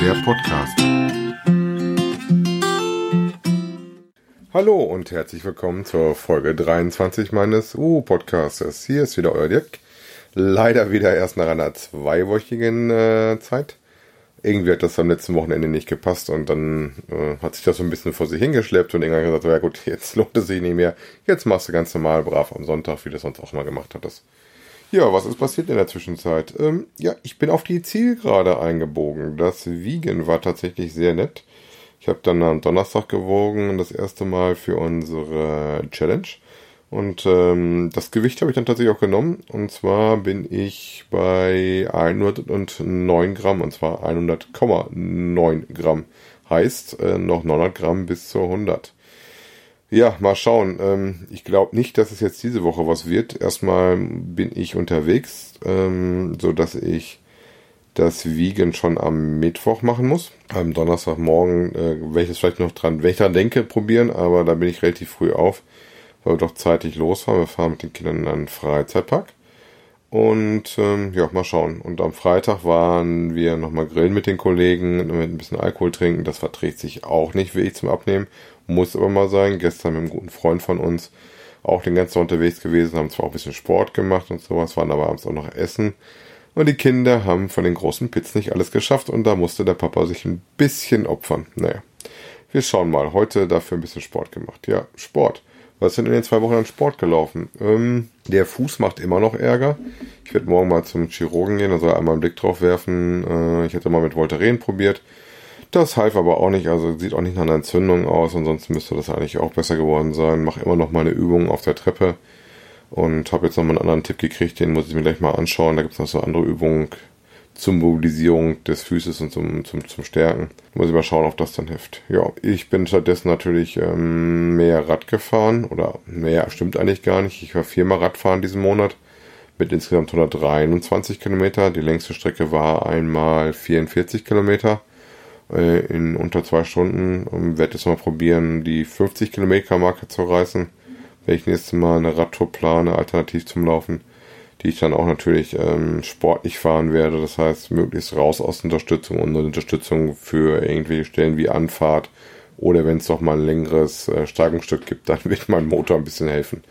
der Podcast. Hallo und herzlich willkommen zur Folge 23 meines U-Podcastes. Hier ist wieder euer Dirk. Leider wieder erst nach einer zweiwöchigen äh, Zeit. Irgendwie hat das am letzten Wochenende nicht gepasst und dann äh, hat sich das so ein bisschen vor sich hingeschleppt und irgendwann gesagt, ja gut, jetzt lohnt es sich nicht mehr. Jetzt machst du ganz normal brav am Sonntag, wie du es sonst auch mal gemacht hattest. Ja, was ist passiert in der Zwischenzeit? Ähm, ja, ich bin auf die Zielgerade eingebogen. Das Wiegen war tatsächlich sehr nett. Ich habe dann am Donnerstag gewogen, das erste Mal für unsere Challenge. Und ähm, das Gewicht habe ich dann tatsächlich auch genommen. Und zwar bin ich bei 109 Gramm, und zwar 100,9 Gramm. Heißt äh, noch 900 Gramm bis zur 100. Ja, mal schauen. Ähm, ich glaube nicht, dass es jetzt diese Woche was wird. Erstmal bin ich unterwegs, ähm, so dass ich das Wiegen schon am Mittwoch machen muss. Am Donnerstagmorgen äh, werde ich es vielleicht noch dran, wenn ich dran denke, probieren, aber da bin ich relativ früh auf, weil wir doch zeitig losfahren. Wir fahren mit den Kindern in einen Freizeitpark. Und ähm, ja, mal schauen. Und am Freitag waren wir nochmal grillen mit den Kollegen, mit ein bisschen Alkohol trinken. Das verträgt sich auch nicht wirklich zum Abnehmen. Muss aber mal sein. Gestern mit einem guten Freund von uns auch den ganzen Tag unterwegs gewesen, haben zwar auch ein bisschen Sport gemacht und sowas, waren aber abends auch noch essen. Und die Kinder haben von den großen Pits nicht alles geschafft und da musste der Papa sich ein bisschen opfern. Naja, wir schauen mal. Heute dafür ein bisschen Sport gemacht. Ja, Sport. Was denn in den zwei Wochen an Sport gelaufen? Ähm, der Fuß macht immer noch Ärger. Ich werde morgen mal zum Chirurgen gehen, also einmal einen Blick drauf werfen. Äh, ich hatte mal mit Voltaren probiert. Das half aber auch nicht, also sieht auch nicht nach einer Entzündung aus. Ansonsten müsste das eigentlich auch besser geworden sein. Mache immer noch meine Übungen auf der Treppe und habe jetzt noch mal einen anderen Tipp gekriegt, den muss ich mir gleich mal anschauen. Da gibt es noch so andere Übungen zur Mobilisierung des Füßes und zum, zum, zum Stärken. Muss ich mal schauen, ob das dann hilft. Ja, ich bin stattdessen natürlich ähm, mehr Rad gefahren oder mehr stimmt eigentlich gar nicht. Ich war viermal Radfahren diesen Monat mit insgesamt 123 Kilometer. Die längste Strecke war einmal 44 Kilometer äh, in unter zwei Stunden. Und werde jetzt mal probieren, die 50 Kilometer Marke zu reißen. Wenn ich nächstes Mal eine Radtour plane, alternativ zum Laufen die ich dann auch natürlich ähm, sportlich fahren werde. Das heißt, möglichst raus aus Unterstützung und Unterstützung für irgendwelche Stellen wie Anfahrt oder wenn es doch mal ein längeres äh, Steigungsstück gibt, dann wird mein Motor ein bisschen helfen.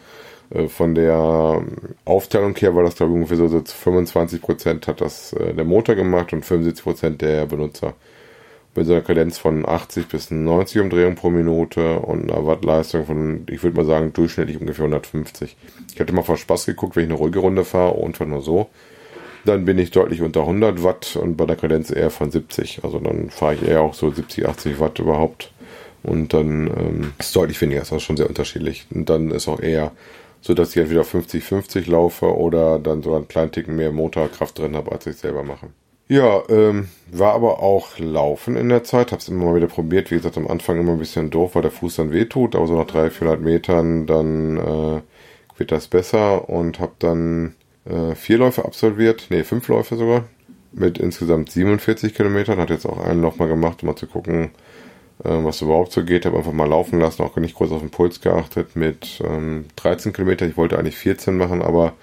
Äh, von der Aufteilung her war das, glaube ich, ungefähr so, so 25% hat das äh, der Motor gemacht und 75% der Benutzer mit so einer Kadenz von 80 bis 90 Umdrehungen pro Minute und einer Wattleistung von, ich würde mal sagen, durchschnittlich ungefähr 150. Ich hatte mal vor Spaß geguckt, wenn ich eine ruhige Runde fahre, und nur so. Dann bin ich deutlich unter 100 Watt und bei der Kadenz eher von 70. Also dann fahre ich eher auch so 70, 80 Watt überhaupt. Und dann ähm, ist deutlich weniger, ist auch schon sehr unterschiedlich. Und dann ist auch eher so, dass ich entweder 50-50 laufe oder dann so einen kleinen Ticken mehr Motorkraft drin habe, als ich selber mache. Ja, ähm, war aber auch Laufen in der Zeit, hab's immer mal wieder probiert. Wie gesagt, am Anfang immer ein bisschen doof, weil der Fuß dann wehtut, aber so nach 300, 400 Metern dann äh, wird das besser und hab dann äh, vier Läufe absolviert, nee, fünf Läufe sogar, mit insgesamt 47 Kilometern. Hat jetzt auch einen noch mal gemacht, um mal zu gucken, äh, was überhaupt so geht. Hab einfach mal laufen lassen, auch nicht groß auf den Puls geachtet mit ähm, 13 Kilometern. Ich wollte eigentlich 14 machen, aber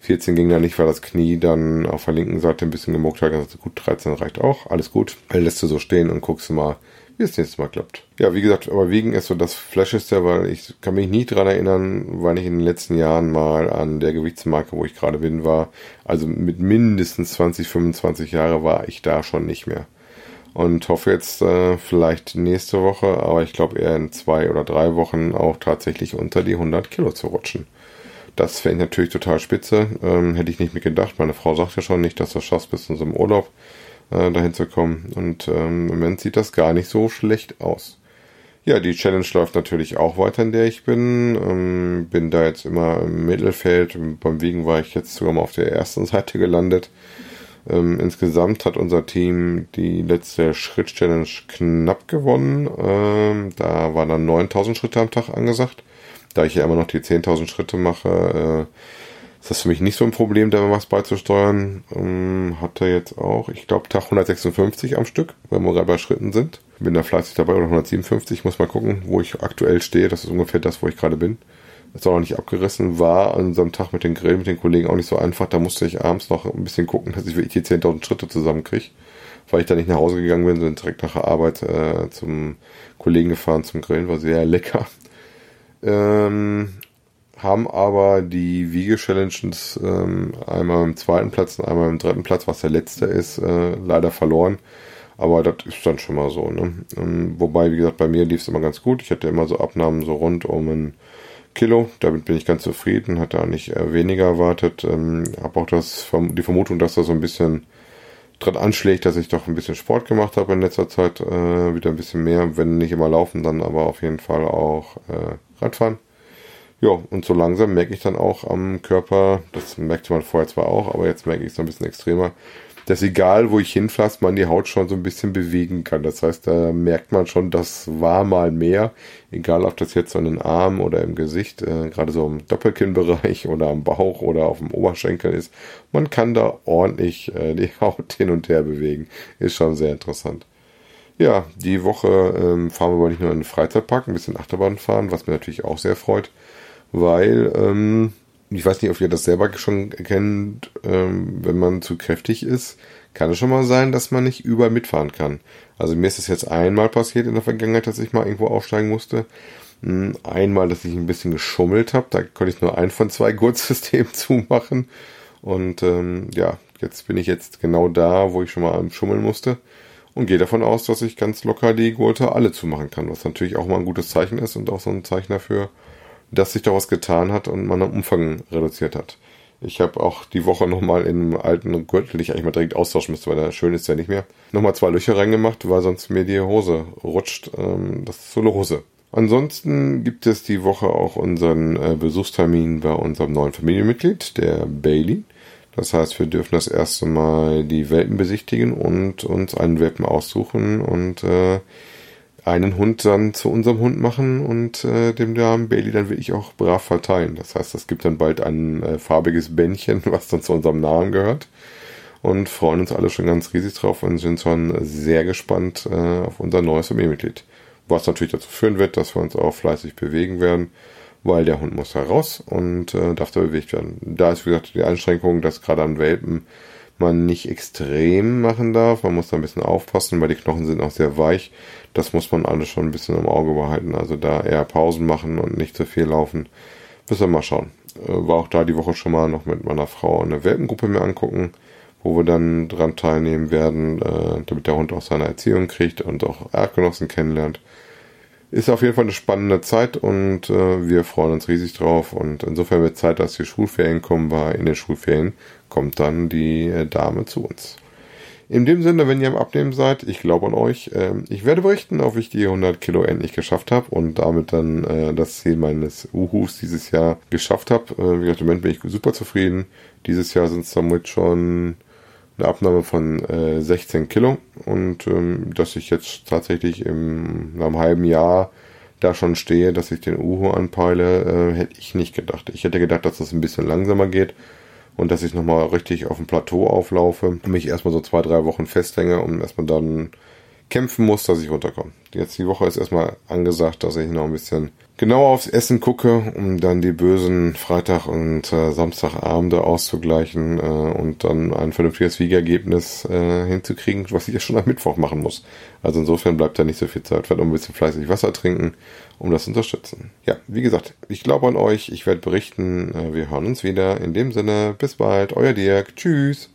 14 ging dann nicht, weil das Knie dann auf der linken Seite ein bisschen gemuckt hat. Also gut, 13 reicht auch. Alles gut. Dann lässt du so stehen und guckst mal, wie es nächstes Mal klappt. Ja, wie gesagt, aber Wiegen ist so das Flasheste, weil ich kann mich nicht dran erinnern, weil ich in den letzten Jahren mal an der Gewichtsmarke, wo ich gerade bin, war. Also mit mindestens 20, 25 Jahre war ich da schon nicht mehr. Und hoffe jetzt äh, vielleicht nächste Woche, aber ich glaube eher in zwei oder drei Wochen auch tatsächlich unter die 100 Kilo zu rutschen. Das fände ich natürlich total spitze. Ähm, hätte ich nicht mit gedacht. Meine Frau sagt ja schon nicht, dass du schaffst bis zu unserem Urlaub äh, dahin zu kommen. Und ähm, im Moment sieht das gar nicht so schlecht aus. Ja, die Challenge läuft natürlich auch weiter, in der ich bin. Ähm, bin da jetzt immer im Mittelfeld. Beim Wiegen war ich jetzt sogar mal auf der ersten Seite gelandet. Ähm, insgesamt hat unser Team die letzte Schritt-Challenge knapp gewonnen. Ähm, da waren dann 9000 Schritte am Tag angesagt da ich ja immer noch die 10.000 Schritte mache, äh, ist das für mich nicht so ein Problem, da was beizusteuern. Ähm, hat er jetzt auch, ich glaube, Tag 156 am Stück, wenn wir gerade bei Schritten sind. Bin da fleißig dabei oder 157, muss mal gucken, wo ich aktuell stehe. Das ist ungefähr das, wo ich gerade bin. Ist auch noch nicht abgerissen. War an unserem Tag mit den Grillen, mit den Kollegen auch nicht so einfach. Da musste ich abends noch ein bisschen gucken, dass ich wirklich die 10.000 Schritte zusammenkriege. weil ich da nicht nach Hause gegangen bin, sondern direkt nach der Arbeit äh, zum Kollegen gefahren zum Grillen, war sehr lecker. Ähm, haben aber die Wiege-Challenges ähm, einmal im zweiten Platz und einmal im dritten Platz, was der letzte ist, äh, leider verloren. Aber das ist dann schon mal so. Ne? Ähm, wobei, wie gesagt, bei mir lief es immer ganz gut. Ich hatte immer so Abnahmen so rund um ein Kilo. Damit bin ich ganz zufrieden. Hatte nicht äh, weniger erwartet. Ähm, habe auch das, die Vermutung, dass da so ein bisschen dran anschlägt, dass ich doch ein bisschen Sport gemacht habe in letzter Zeit. Äh, wieder ein bisschen mehr. Wenn nicht immer laufen, dann aber auf jeden Fall auch äh, Radfahren. Ja, und so langsam merke ich dann auch am Körper, das merkte man vorher zwar auch, aber jetzt merke ich es noch ein bisschen extremer, dass egal wo ich hinfasse, man die Haut schon so ein bisschen bewegen kann. Das heißt, da merkt man schon, das war mal mehr, egal ob das jetzt so in den Armen oder im Gesicht, äh, gerade so im Doppelkinnbereich oder am Bauch oder auf dem Oberschenkel ist. Man kann da ordentlich äh, die Haut hin und her bewegen. Ist schon sehr interessant. Ja, die Woche ähm, fahren wir aber nicht nur in den Freizeitpark, ein bisschen Achterbahn fahren, was mir natürlich auch sehr freut, weil ähm, ich weiß nicht, ob ihr das selber schon kennt, ähm, wenn man zu kräftig ist, kann es schon mal sein, dass man nicht überall mitfahren kann. Also mir ist das jetzt einmal passiert in der Vergangenheit, dass ich mal irgendwo aufsteigen musste. Hm, einmal, dass ich ein bisschen geschummelt habe, da konnte ich nur ein von zwei Gurtsystemen zumachen. Und ähm, ja, jetzt bin ich jetzt genau da, wo ich schon mal schummeln musste. Und gehe davon aus, dass ich ganz locker die Gurte alle zumachen kann, was natürlich auch mal ein gutes Zeichen ist und auch so ein Zeichen dafür, dass sich da was getan hat und man den Umfang reduziert hat. Ich habe auch die Woche nochmal in einem alten Gürtel, den ich eigentlich mal direkt austauschen müsste, weil der schön ist ja nicht mehr, nochmal zwei Löcher reingemacht, weil sonst mir die Hose rutscht. Ähm, das ist so eine Hose. Ansonsten gibt es die Woche auch unseren äh, Besuchstermin bei unserem neuen Familienmitglied, der Bailey. Das heißt, wir dürfen das erste Mal die Welpen besichtigen und uns einen Welpen aussuchen und äh, einen Hund dann zu unserem Hund machen und äh, dem Namen Bailey dann wirklich auch brav verteilen. Das heißt, es gibt dann bald ein äh, farbiges Bändchen, was dann zu unserem Namen gehört. Und freuen uns alle schon ganz riesig drauf und sind schon sehr gespannt äh, auf unser neues Familienmitglied. Was natürlich dazu führen wird, dass wir uns auch fleißig bewegen werden, weil der Hund muss heraus und äh, darf da bewegt werden. Da ist, wie gesagt, die Einschränkung, dass gerade an Welpen man nicht extrem machen darf. Man muss da ein bisschen aufpassen, weil die Knochen sind auch sehr weich. Das muss man alles schon ein bisschen im Auge behalten. Also da eher Pausen machen und nicht zu viel laufen. Müssen wir mal schauen. Äh, war auch da die Woche schon mal noch mit meiner Frau eine Welpengruppe mir angucken, wo wir dann dran teilnehmen werden, äh, damit der Hund auch seine Erziehung kriegt und auch Artgenossen kennenlernt. Ist auf jeden Fall eine spannende Zeit und äh, wir freuen uns riesig drauf. Und insofern wird Zeit, dass die Schulferien kommen, weil in den Schulferien kommt dann die äh, Dame zu uns. In dem Sinne, wenn ihr am Abnehmen seid, ich glaube an euch. Äh, ich werde berichten, ob ich die 100 Kilo endlich geschafft habe und damit dann äh, das Ziel meines Uhus dieses Jahr geschafft habe. Äh, wie gesagt, im Moment bin ich super zufrieden. Dieses Jahr sind es damit schon eine Abnahme von äh, 16 Kilo und ähm, dass ich jetzt tatsächlich im, einem halben Jahr da schon stehe, dass ich den Uhu anpeile, äh, hätte ich nicht gedacht. Ich hätte gedacht, dass das ein bisschen langsamer geht und dass ich nochmal richtig auf dem Plateau auflaufe mich erstmal so zwei, drei Wochen festhänge und erstmal dann kämpfen muss, dass ich runterkomme. Jetzt die Woche ist erstmal angesagt, dass ich noch ein bisschen genauer aufs Essen gucke, um dann die bösen Freitag- und äh, Samstagabende auszugleichen äh, und dann ein vernünftiges Wiegergebnis äh, hinzukriegen, was ich ja schon am Mittwoch machen muss. Also insofern bleibt da nicht so viel Zeit. Werde noch ein bisschen fleißig Wasser trinken, um das zu unterstützen. Ja, wie gesagt, ich glaube an euch, ich werde berichten, äh, wir hören uns wieder. In dem Sinne, bis bald, euer Dirk, tschüss.